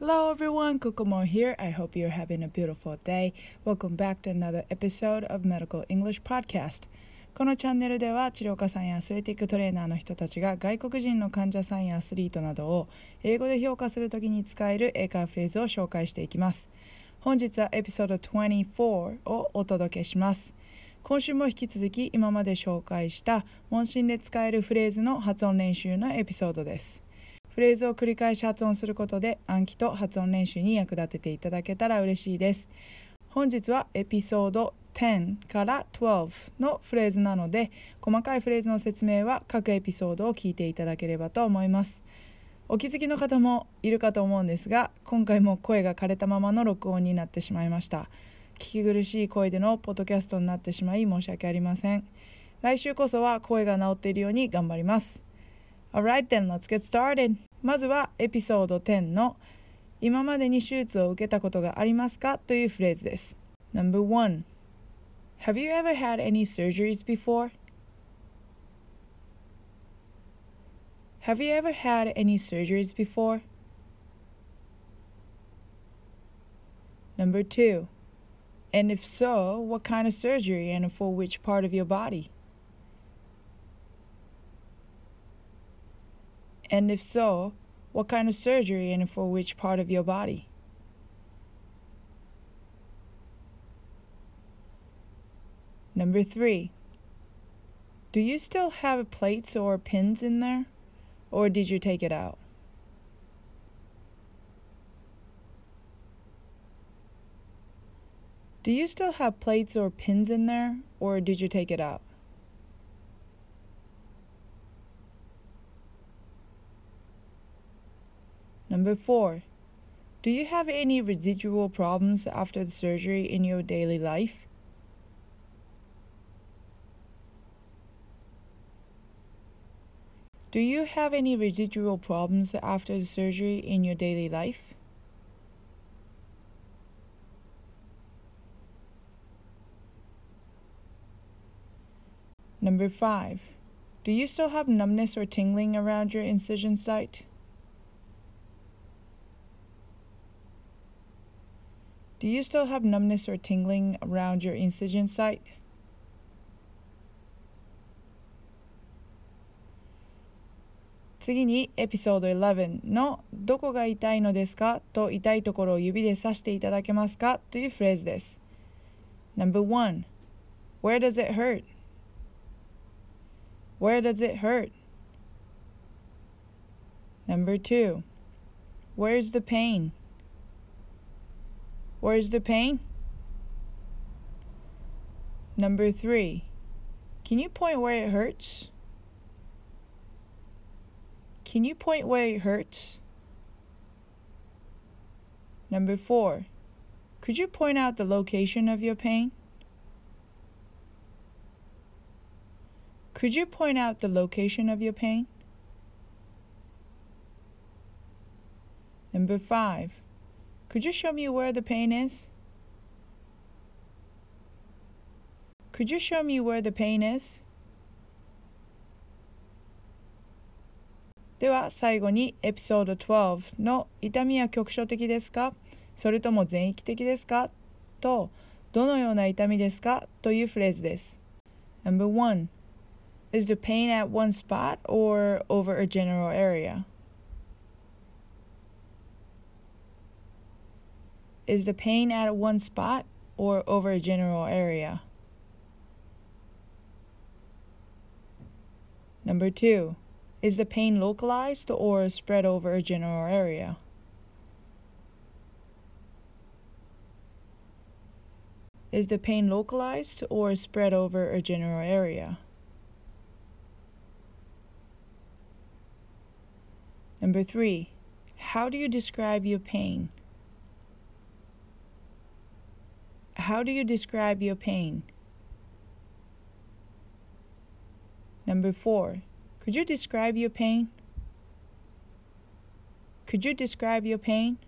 Hello everyone, Kokomo here. I hope you're having a beautiful day. Welcome back to another episode of Medical English Podcast. このチャンネルでは治療家さんやアスレティックトレーナーの人たちが外国人の患者さんやアスリートなどを英語で評価するときに使える英会話フレーズを紹介していきます。本日はエピソード24をお届けします。今週も引き続き今まで紹介した問診で使えるフレーズの発音練習のエピソードです。フレーズを繰り返し発音することで暗記と発音練習に役立てていただけたら嬉しいです。本日はエピソード10から12のフレーズなので細かいフレーズの説明は各エピソードを聞いていただければと思います。お気づきの方もいるかと思うんですが今回も声が枯れたままの録音になってしまいました。聞き苦しい声でのポッドキャストになってしまい申し訳ありません。来週こそは声が治っているように頑張ります。Alright then, let's get started. まずはエピソード10の今までに手術を受けたことがありますかというフレーズです。No.1 Have you ever had any surgeries before? Have you ever had any surgeries before? Number two, and if so, what kind of surgery and for which part of your body? And if so, what kind of surgery and for which part of your body? Number three, do you still have plates or pins in there? Or did you take it out? Do you still have plates or pins in there, or did you take it out? Number four, do you have any residual problems after the surgery in your daily life? Do you have any residual problems after the surgery in your daily life? Number five, do you still have numbness or tingling around your incision site? Do you still have numbness or tingling around your incision site? Next, エピソード11の「どこが痛いのですか?」と痛いところを指で指していただけますかというフレーズです。No.1 Where does it hurt? Where does it hurt? Number two, where's the pain? Where's the pain? Number three, can you point where it hurts? Can you point where it hurts? Number four, could you point out the location of your pain? Could you point out the location of your pain? Number five, could you show me where the pain is? Could you show me where the pain is? では最後にエピソード12の痛みは局所的ですかそれとも全域的ですかとどのような痛みですかというフレーズです。No.1 Is the pain at one spot or over a general area? Is the pain at one spot or over a general area? Number two, is the pain localized or spread over a general area? Is the pain localized or spread over a general area? Number three, how do you describe your pain? How do you describe your pain? Number four, could you describe your pain? Could you describe your pain?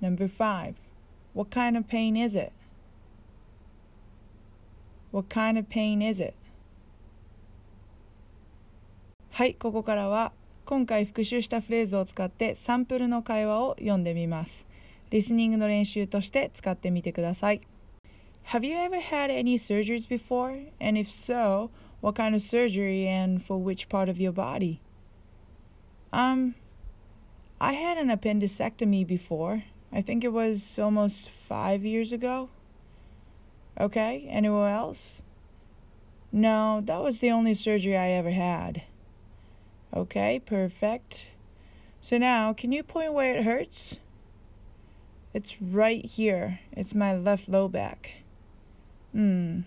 Number five, what kind of pain is it? What kind of pain is it? はい、ここからは今回復習したフレーズを使ってサンプルの会話を読んでみます。リスニングの練習として使ってみてください。Have you ever had any surgeries before? And if so, what kind of surgery and for which part of your body? Um, I had an appendectomy before. I think it was almost five years ago. Okay, anyone else? No, that was the only surgery I ever had. Okay, perfect. So now, can you point where it hurts? It's right here. It's my left low back. Hmm.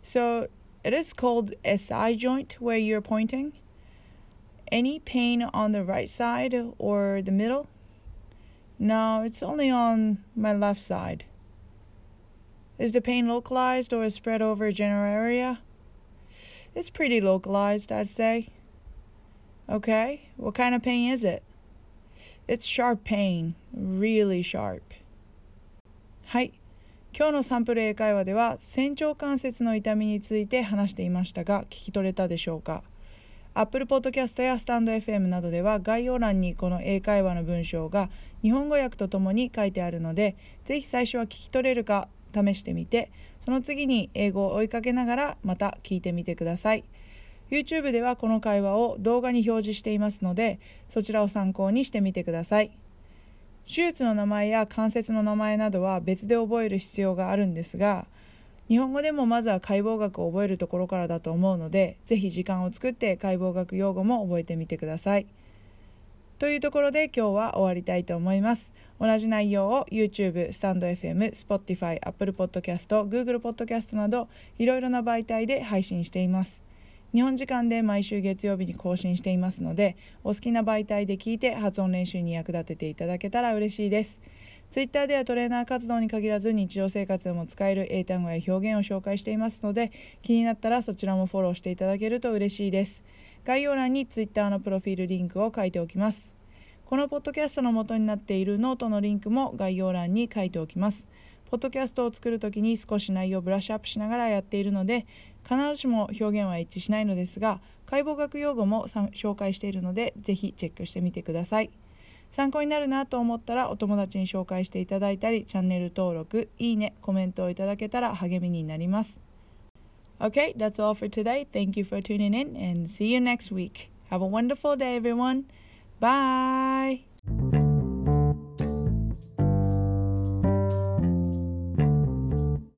So it is called a SI joint where you're pointing. Any pain on the right side or the middle? No, it's only on my left side. Is the pain localized or is spread over a general area? It's pretty localized, I'd say. Okay, what kind of pain is it? It's sharp pain, really sharp. はい。今日のサンプル英会話では仙腸関節の痛みについて話していましたが聞き取れたでしょうか？Apple Podcast やスタンド FM などでは概要欄にこの英会話の文章が日本語訳とともに書いてあるのでぜひ最初は聞き取れるか試してみてその次に英語を追いかけながらまた聞いてみてください。YouTube ではこの会話を動画に表示していますのでそちらを参考にしてみてください。手術の名前や関節の名前などは別で覚える必要があるんですが日本語でもまずは解剖学を覚えるところからだと思うのでぜひ時間を作って解剖学用語も覚えてみてください。というところで今日は終わりたいと思います。同じ内容を YouTube、スタンド FM、Spotify、Apple Podcast、Google Podcast などいろいろな媒体で配信しています。日本時間で毎週月曜日に更新していますのでお好きな媒体で聞いて発音練習に役立てていただけたら嬉しいです。Twitter ではトレーナー活動に限らず日常生活でも使える英単語や表現を紹介していますので気になったらそちらもフォローしていただけると嬉しいです。概要欄に Twitter のプロフィールリンクを書いておきます。このポッドキャストの元になっているノートのリンクも概要欄に書いておきます。ポッドキャストを作るときに少し内容をブラッシュアップしながらやっているので必ずしも表現は一致しないのですが解剖学用語も紹介しているのでぜひチェックしてみてください参考になるなと思ったらお友達に紹介していただいたりチャンネル登録いいねコメントをいただけたら励みになります Okay, that's all for today. Thank you for tuning in and see you next week. Have a wonderful day, everyone. Bye.